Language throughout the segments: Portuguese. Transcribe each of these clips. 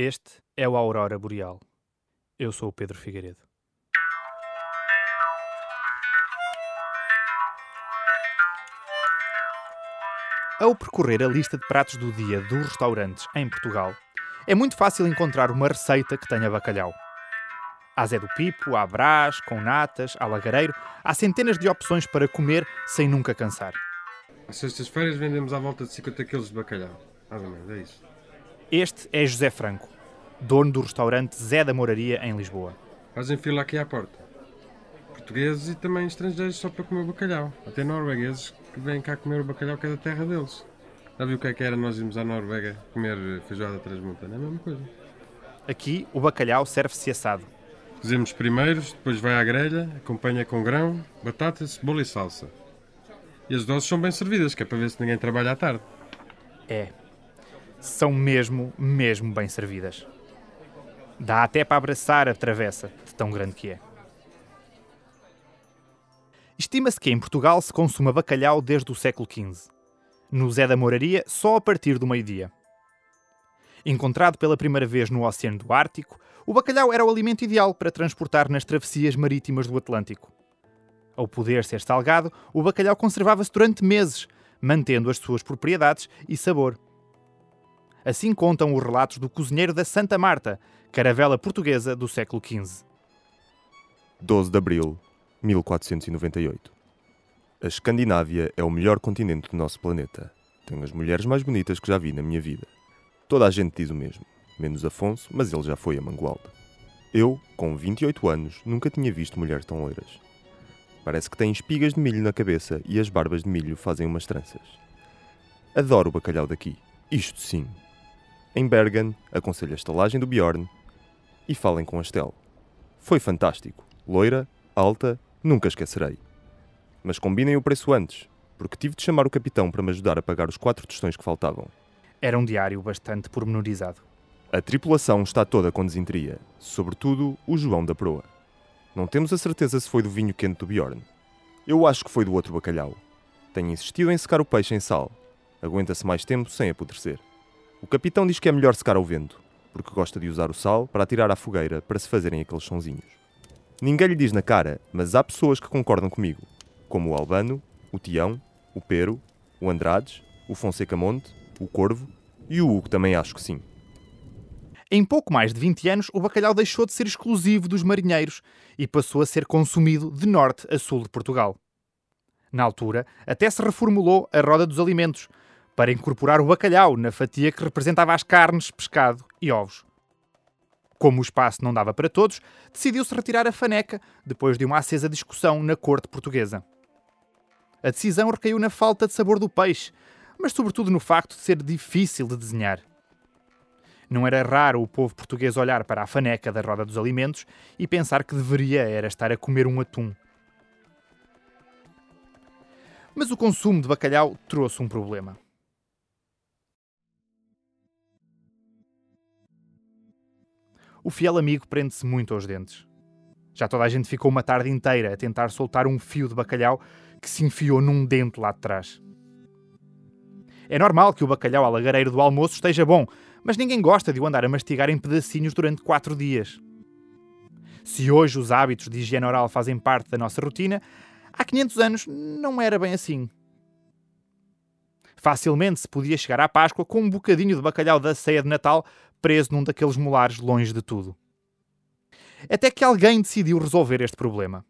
Este é o Aurora Boreal. Eu sou o Pedro Figueiredo. Ao percorrer a lista de pratos do dia dos restaurantes em Portugal, é muito fácil encontrar uma receita que tenha bacalhau. Há Zé do Pipo, há Brás, com natas, há lagareiro, há centenas de opções para comer sem nunca cansar. Às sextas-feiras vendemos à volta de 50 kg de bacalhau. Mais ou menos, é isso. Este é José Franco, dono do restaurante Zé da Moraria em Lisboa. Fazem fila aqui à porta. Portugueses e também estrangeiros só para comer bacalhau. Até noruegueses que vêm cá comer o bacalhau que é da terra deles. Já viu o que é que era nós irmos à Noruega comer feijoada transmontana? É a mesma coisa. Aqui o bacalhau serve-se assado. Fazemos primeiros, depois vai à grelha, acompanha com grão, batata, cebola e salsa. E as doses são bem servidas, que é para ver se ninguém trabalha à tarde. É. São mesmo, mesmo bem servidas. Dá até para abraçar a travessa, de tão grande que é. Estima-se que em Portugal se consuma bacalhau desde o século XV. No Zé da Moraria, só a partir do meio-dia. Encontrado pela primeira vez no Oceano do Ártico, o bacalhau era o alimento ideal para transportar nas travessias marítimas do Atlântico. Ao poder ser salgado, o bacalhau conservava-se durante meses, mantendo as suas propriedades e sabor. Assim contam os relatos do cozinheiro da Santa Marta, caravela portuguesa do século XV. 12 de abril 1498. A Escandinávia é o melhor continente do nosso planeta. Tem as mulheres mais bonitas que já vi na minha vida. Toda a gente diz o mesmo, menos Afonso, mas ele já foi a Mangualde. Eu, com 28 anos, nunca tinha visto mulheres tão loiras. Parece que têm espigas de milho na cabeça e as barbas de milho fazem umas tranças. Adoro o bacalhau daqui. Isto sim. Em Bergen, aconselho a estalagem do Bjorn e falem com a Estel. Foi fantástico. Loira, alta, nunca esquecerei. Mas combinem o preço antes, porque tive de chamar o capitão para me ajudar a pagar os quatro tostões que faltavam. Era um diário bastante pormenorizado. A tripulação está toda com desinteria, sobretudo o João da Proa. Não temos a certeza se foi do vinho quente do Bjorn. Eu acho que foi do outro bacalhau. Tenho insistido em secar o peixe em sal. Aguenta-se mais tempo sem apodrecer. O capitão diz que é melhor secar ao vento, porque gosta de usar o sal para atirar à fogueira para se fazerem aqueles sonzinhos. Ninguém lhe diz na cara, mas há pessoas que concordam comigo, como o Albano, o Tião, o Pero, o Andrades, o Fonseca Monte, o Corvo e o Hugo também acho que sim. Em pouco mais de 20 anos, o bacalhau deixou de ser exclusivo dos marinheiros e passou a ser consumido de norte a sul de Portugal. Na altura, até se reformulou a roda dos alimentos para incorporar o bacalhau na fatia que representava as carnes, pescado e ovos. Como o espaço não dava para todos, decidiu-se retirar a faneca depois de uma acesa discussão na corte portuguesa. A decisão recaiu na falta de sabor do peixe, mas sobretudo no facto de ser difícil de desenhar. Não era raro o povo português olhar para a faneca da roda dos alimentos e pensar que deveria era estar a comer um atum. Mas o consumo de bacalhau trouxe um problema. O fiel amigo prende-se muito aos dentes. Já toda a gente ficou uma tarde inteira a tentar soltar um fio de bacalhau que se enfiou num dente lá de trás. É normal que o bacalhau alagareiro do almoço esteja bom, mas ninguém gosta de o andar a mastigar em pedacinhos durante quatro dias. Se hoje os hábitos de higiene oral fazem parte da nossa rotina, há 500 anos não era bem assim. Facilmente se podia chegar à Páscoa com um bocadinho de bacalhau da ceia de Natal preso num daqueles molares longe de tudo. Até que alguém decidiu resolver este problema.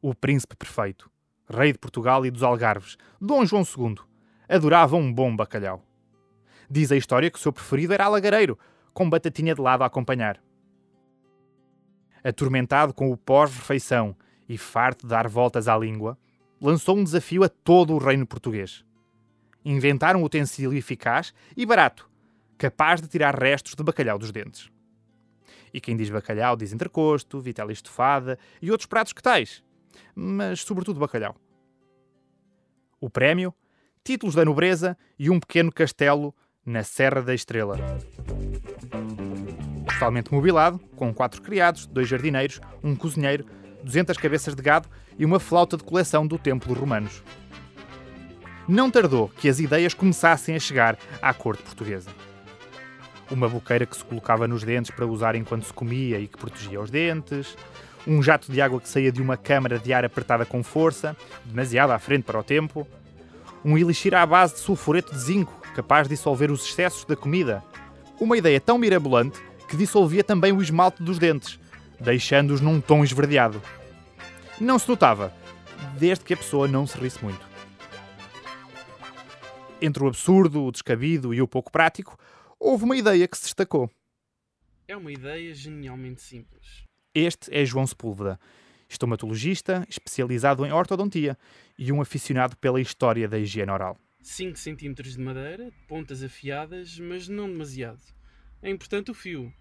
O príncipe perfeito, rei de Portugal e dos Algarves, Dom João II, adorava um bom bacalhau. Diz a história que o seu preferido era alagareiro, com batatinha de lado a acompanhar. Atormentado com o pós-refeição e farto de dar voltas à língua, lançou um desafio a todo o reino português. Inventar um utensílio eficaz e barato, capaz de tirar restos de bacalhau dos dentes. E quem diz bacalhau diz entrecosto, vitela estofada e outros pratos que tais, mas sobretudo bacalhau. O prémio? Títulos da nobreza e um pequeno castelo na Serra da Estrela. Totalmente mobilado, com quatro criados, dois jardineiros, um cozinheiro, 200 cabeças de gado e uma flauta de coleção do Templo Romanos. Não tardou que as ideias começassem a chegar à corte portuguesa. uma boqueira que se colocava nos dentes para usar enquanto se comia e que protegia os dentes, um jato de água que saía de uma câmara de ar apertada com força, demasiado à frente para o tempo, um elixir à base de sulfureto de zinco, capaz de dissolver os excessos da comida. Uma ideia tão mirabolante que dissolvia também o esmalte dos dentes, deixando-os num tom esverdeado. Não se notava, desde que a pessoa não se risse muito. Entre o absurdo, o descabido e o pouco prático, houve uma ideia que se destacou. É uma ideia genialmente simples. Este é João Sepúlveda, estomatologista especializado em ortodontia e um aficionado pela história da higiene oral. 5 cm de madeira, pontas afiadas, mas não demasiado. É importante o fio.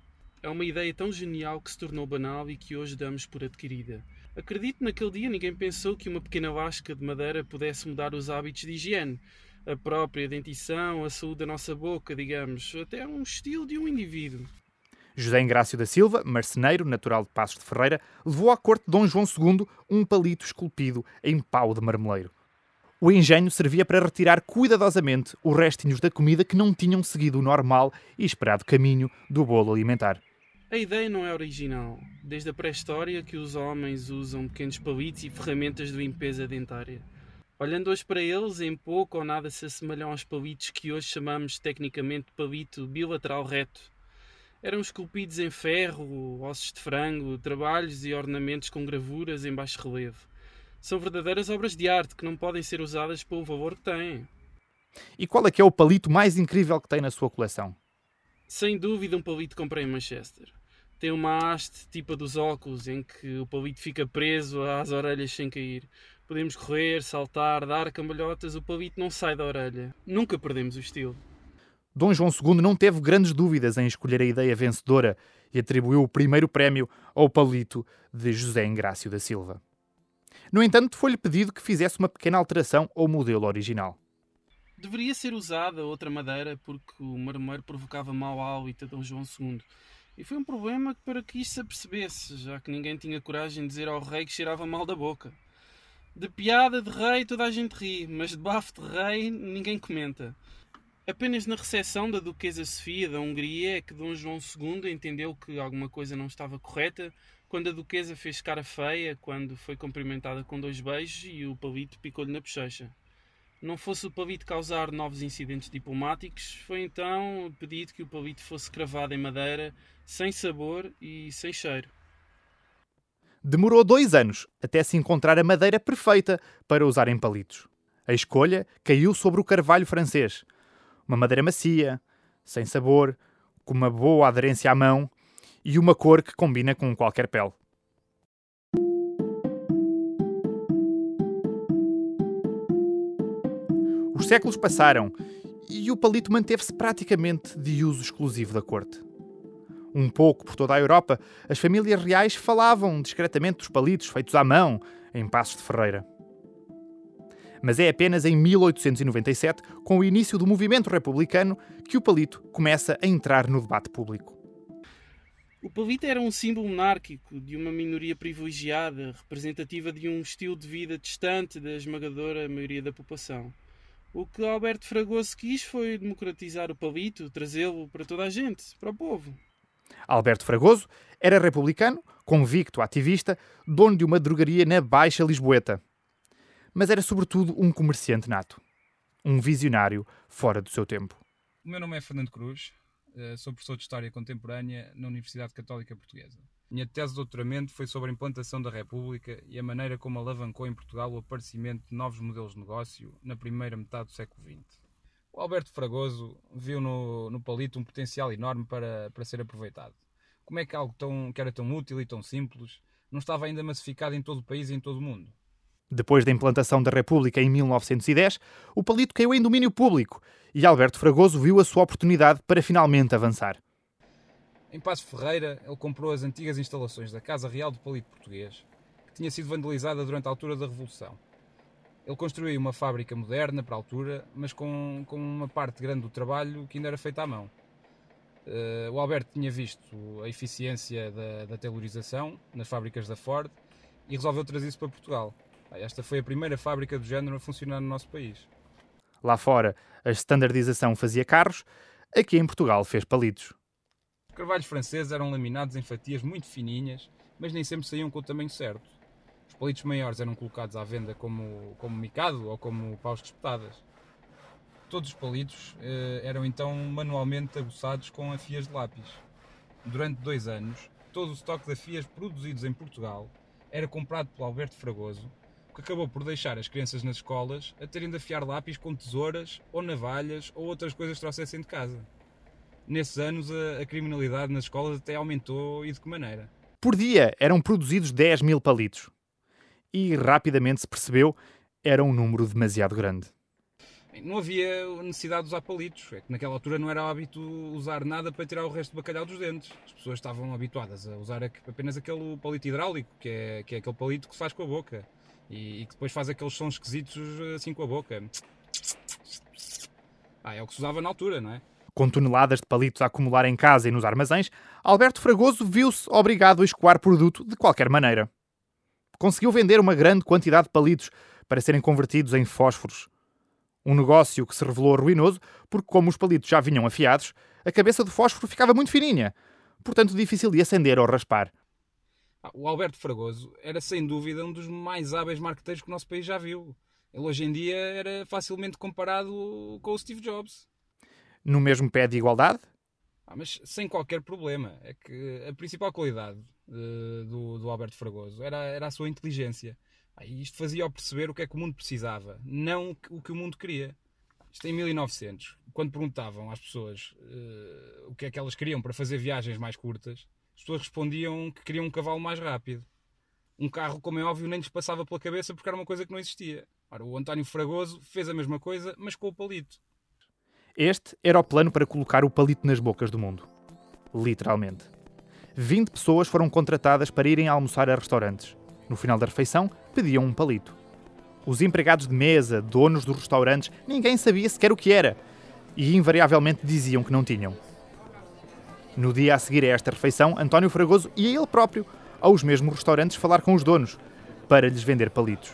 É uma ideia tão genial que se tornou banal e que hoje damos por adquirida. Acredito que naquele dia ninguém pensou que uma pequena lasca de madeira pudesse mudar os hábitos de higiene, a própria dentição, a saúde da nossa boca, digamos, até um estilo de um indivíduo. José Ingrácio da Silva, marceneiro, natural de Passos de Ferreira, levou à corte de Dom João II um palito esculpido em pau de marmeleiro. O engenho servia para retirar cuidadosamente os restinhos da comida que não tinham seguido o normal e esperado caminho do bolo alimentar. A ideia não é original. Desde a pré-história que os homens usam pequenos palitos e ferramentas de limpeza dentária. Olhando hoje para eles, em pouco ou nada se assemelham aos palitos que hoje chamamos tecnicamente palito bilateral reto. Eram esculpidos em ferro, ossos de frango, trabalhos e ornamentos com gravuras em baixo relevo. São verdadeiras obras de arte que não podem ser usadas pelo valor que têm. E qual é que é o palito mais incrível que tem na sua coleção? Sem dúvida um palito que comprei em Manchester. Tem uma haste tipo a dos óculos, em que o palito fica preso às orelhas sem cair. Podemos correr, saltar, dar cambalhotas, o palito não sai da orelha. Nunca perdemos o estilo. Dom João II não teve grandes dúvidas em escolher a ideia vencedora e atribuiu o primeiro prémio ao palito de José Ingrácio da Silva. No entanto, foi-lhe pedido que fizesse uma pequena alteração ao modelo original. Deveria ser usada outra madeira porque o marmeiro provocava mau hálito a Dom João II. E foi um problema para que isto se apercebesse, já que ninguém tinha coragem de dizer ao rei que cheirava mal da boca. De piada de rei toda a gente ri, mas de bafo de rei ninguém comenta. Apenas na recepção da Duquesa Sofia da Hungria é que Dom João II entendeu que alguma coisa não estava correta quando a Duquesa fez cara feia quando foi cumprimentada com dois beijos e o palito picou-lhe na bochecha. Não fosse o palito causar novos incidentes diplomáticos, foi então pedido que o palito fosse cravado em madeira, sem sabor e sem cheiro. Demorou dois anos até se encontrar a madeira perfeita para usar em palitos. A escolha caiu sobre o carvalho francês, uma madeira macia, sem sabor, com uma boa aderência à mão e uma cor que combina com qualquer pele. Os séculos passaram e o palito manteve-se praticamente de uso exclusivo da corte. Um pouco por toda a Europa, as famílias reais falavam discretamente dos palitos feitos à mão em Passos de Ferreira mas é apenas em 1897, com o início do movimento republicano, que o palito começa a entrar no debate público. O palito era um símbolo monárquico de uma minoria privilegiada, representativa de um estilo de vida distante da esmagadora maioria da população. O que Alberto Fragoso quis foi democratizar o palito, trazê-lo para toda a gente, para o povo. Alberto Fragoso era republicano, convicto ativista, dono de uma drogaria na Baixa Lisboeta mas era sobretudo um comerciante nato. Um visionário fora do seu tempo. O meu nome é Fernando Cruz, eh, sou professor de História Contemporânea na Universidade Católica Portuguesa. Minha tese de doutoramento foi sobre a implantação da República e a maneira como alavancou em Portugal o aparecimento de novos modelos de negócio na primeira metade do século XX. O Alberto Fragoso viu no, no palito um potencial enorme para, para ser aproveitado. Como é que algo tão, que era tão útil e tão simples não estava ainda massificado em todo o país e em todo o mundo? Depois da implantação da República em 1910, o palito caiu em domínio público e Alberto Fragoso viu a sua oportunidade para finalmente avançar. Em Passo Ferreira, ele comprou as antigas instalações da Casa Real do Palito Português, que tinha sido vandalizada durante a altura da Revolução. Ele construiu uma fábrica moderna para a altura, mas com, com uma parte grande do trabalho que ainda era feita à mão. Uh, o Alberto tinha visto a eficiência da, da tailorização nas fábricas da Ford e resolveu trazer isso para Portugal. Esta foi a primeira fábrica do género a funcionar no nosso país. Lá fora, a standardização fazia carros, aqui em Portugal fez palitos. carvalhos franceses eram laminados em fatias muito fininhas, mas nem sempre saíam com o tamanho certo. Os palitos maiores eram colocados à venda como, como micado ou como paus de espetadas. Todos os palitos eh, eram então manualmente aguçados com afias de lápis. Durante dois anos, todo o estoque de afias produzidos em Portugal era comprado pelo Alberto Fragoso, que acabou por deixar as crianças nas escolas a terem de afiar lápis com tesouras ou navalhas ou outras coisas que trouxessem de casa. Nesses anos, a, a criminalidade nas escolas até aumentou e de que maneira? Por dia eram produzidos 10 mil palitos. E rapidamente se percebeu era um número demasiado grande. Não havia necessidade de usar palitos. É que naquela altura não era hábito usar nada para tirar o resto do bacalhau dos dentes. As pessoas estavam habituadas a usar apenas aquele palito hidráulico, que é, que é aquele palito que se faz com a boca. E, e que depois faz aqueles sons esquisitos assim com a boca. Ah, é o que se usava na altura, não é? Com toneladas de palitos a acumular em casa e nos armazéns, Alberto Fragoso viu-se obrigado a escoar produto de qualquer maneira. Conseguiu vender uma grande quantidade de palitos para serem convertidos em fósforos. Um negócio que se revelou ruinoso porque, como os palitos já vinham afiados, a cabeça do fósforo ficava muito fininha, portanto difícil de acender ou raspar. Ah, o Alberto Fragoso era sem dúvida um dos mais hábeis marqueteiros que o nosso país já viu. Ele hoje em dia era facilmente comparado com o Steve Jobs. No mesmo pé de igualdade? Ah, mas sem qualquer problema. É que a principal qualidade de, do, do, Alberto Fragoso era, era a sua inteligência. Ah, isto fazia-o perceber o que é que o mundo precisava, não o que o mundo queria. Isto em 1900, quando perguntavam às pessoas uh, o que é que elas queriam para fazer viagens mais curtas, as pessoas respondiam que queriam um cavalo mais rápido. Um carro, como é óbvio, nem lhes passava pela cabeça porque era uma coisa que não existia. Ora, o António Fragoso fez a mesma coisa, mas com o palito. Este era o plano para colocar o palito nas bocas do mundo. Literalmente. 20 pessoas foram contratadas para irem almoçar a restaurantes. No final da refeição, pediam um palito. Os empregados de mesa, donos dos restaurantes, ninguém sabia sequer o que era e invariavelmente diziam que não tinham. No dia a seguir a esta refeição, António Fragoso ia ele próprio aos mesmos restaurantes falar com os donos para lhes vender palitos.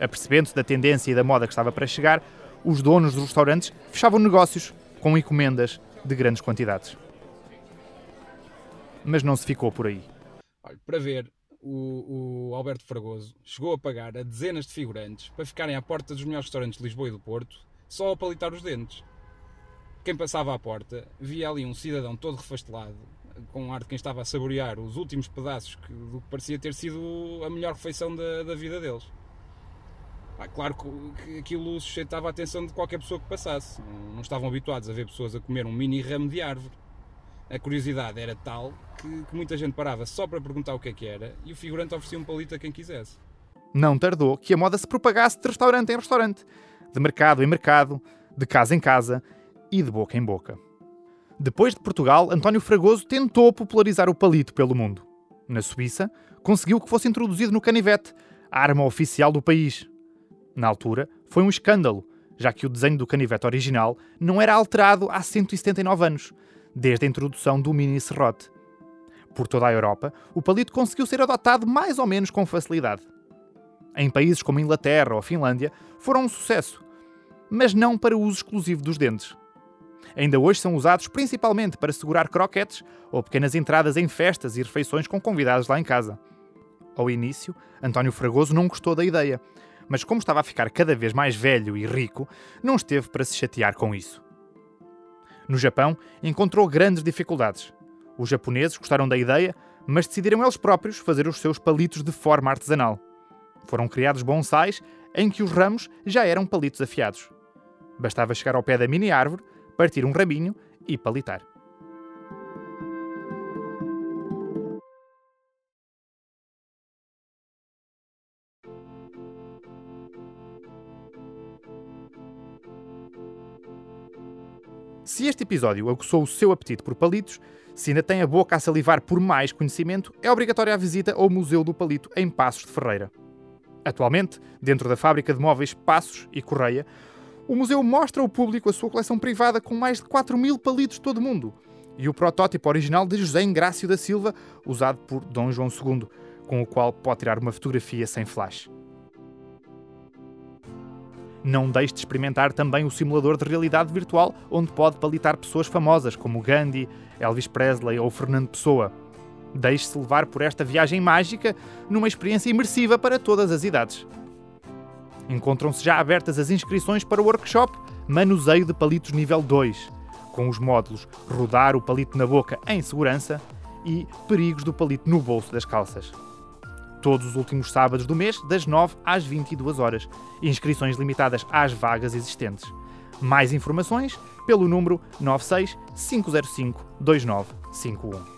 Apercebendo-se da tendência e da moda que estava para chegar, os donos dos restaurantes fechavam negócios com encomendas de grandes quantidades. Mas não se ficou por aí. Olha, para ver, o, o, Alberto Fragoso chegou a pagar a dezenas de figurantes para ficarem à porta dos melhores restaurantes de Lisboa e do Porto só a palitar os dentes. Quem passava à porta via ali um cidadão todo refastelado, com ar de quem estava a saborear os últimos pedaços que, do que parecia ter sido a melhor refeição da, da vida deles. Ah, claro que aquilo susceitava a atenção de qualquer pessoa que passasse. Não estavam habituados a ver pessoas a comer um mini ramo de árvore. A curiosidade era tal que, que, muita gente parava só para perguntar o que é que era e o figurante oferecia um palito a quem quisesse. Não tardou que a moda se propagasse de restaurante em restaurante, de mercado em mercado, de casa em casa e de boca em boca. Depois de Portugal, António Fragoso tentou popularizar o palito pelo mundo. Na Suíça, conseguiu que fosse introduzido no canivete, a arma oficial do país, na altura, foi um escândalo, já que o desenho do canivete original não era alterado há 179 anos, desde a introdução do mini serrote. Por toda a Europa, o palito conseguiu ser adotado mais ou menos com facilidade. Em países como Inglaterra ou Finlândia, foram um sucesso, mas não para uso exclusivo dos dentes. Ainda hoje são usados principalmente para segurar croquetes ou pequenas entradas em festas e refeições com convidados lá em casa. Ao início, António Fragoso não gostou da ideia, mas como estava a ficar cada vez mais velho e rico, não esteve para se chatear com isso. No Japão, encontrou grandes dificuldades. Os japoneses gostaram da ideia, mas decidiram eles próprios fazer os seus palitos de forma artesanal. Foram criados bonsais em que os ramos já eram palitos afiados. Bastava chegar ao pé da mini árvore, partir um raminho e palitar. Se este episódio aguçou o seu apetite por palitos, se ainda tem a boca a salivar por mais conhecimento, é obrigatória a visita ao Museu do Palito em Passos de Ferreira. Atualmente, dentro da fábrica de móveis Passos e Correia, o museu mostra ao público a sua coleção privada com mais de 4 mil palitos de todo o mundo e o protótipo original de José Ingrácio da Silva, usado por Dom João II, com o qual pode tirar uma fotografia sem flash. Não deixe de experimentar também o simulador de realidade virtual, onde pode palitar pessoas famosas como Gandhi, Elvis Presley ou Fernando Pessoa. Deixe-se levar por esta viagem mágica numa experiência imersiva para todas as idades. Encontram-se já abertas as inscrições para o workshop Manuseio de Palitos Nível 2, com os módulos Rodar o palito na boca em segurança e Perigos do palito no bolso das calças todos os últimos sábados do mês, das 9 às 22 horas. Inscrições limitadas às vagas existentes. Mais informações pelo número 96 505 2951.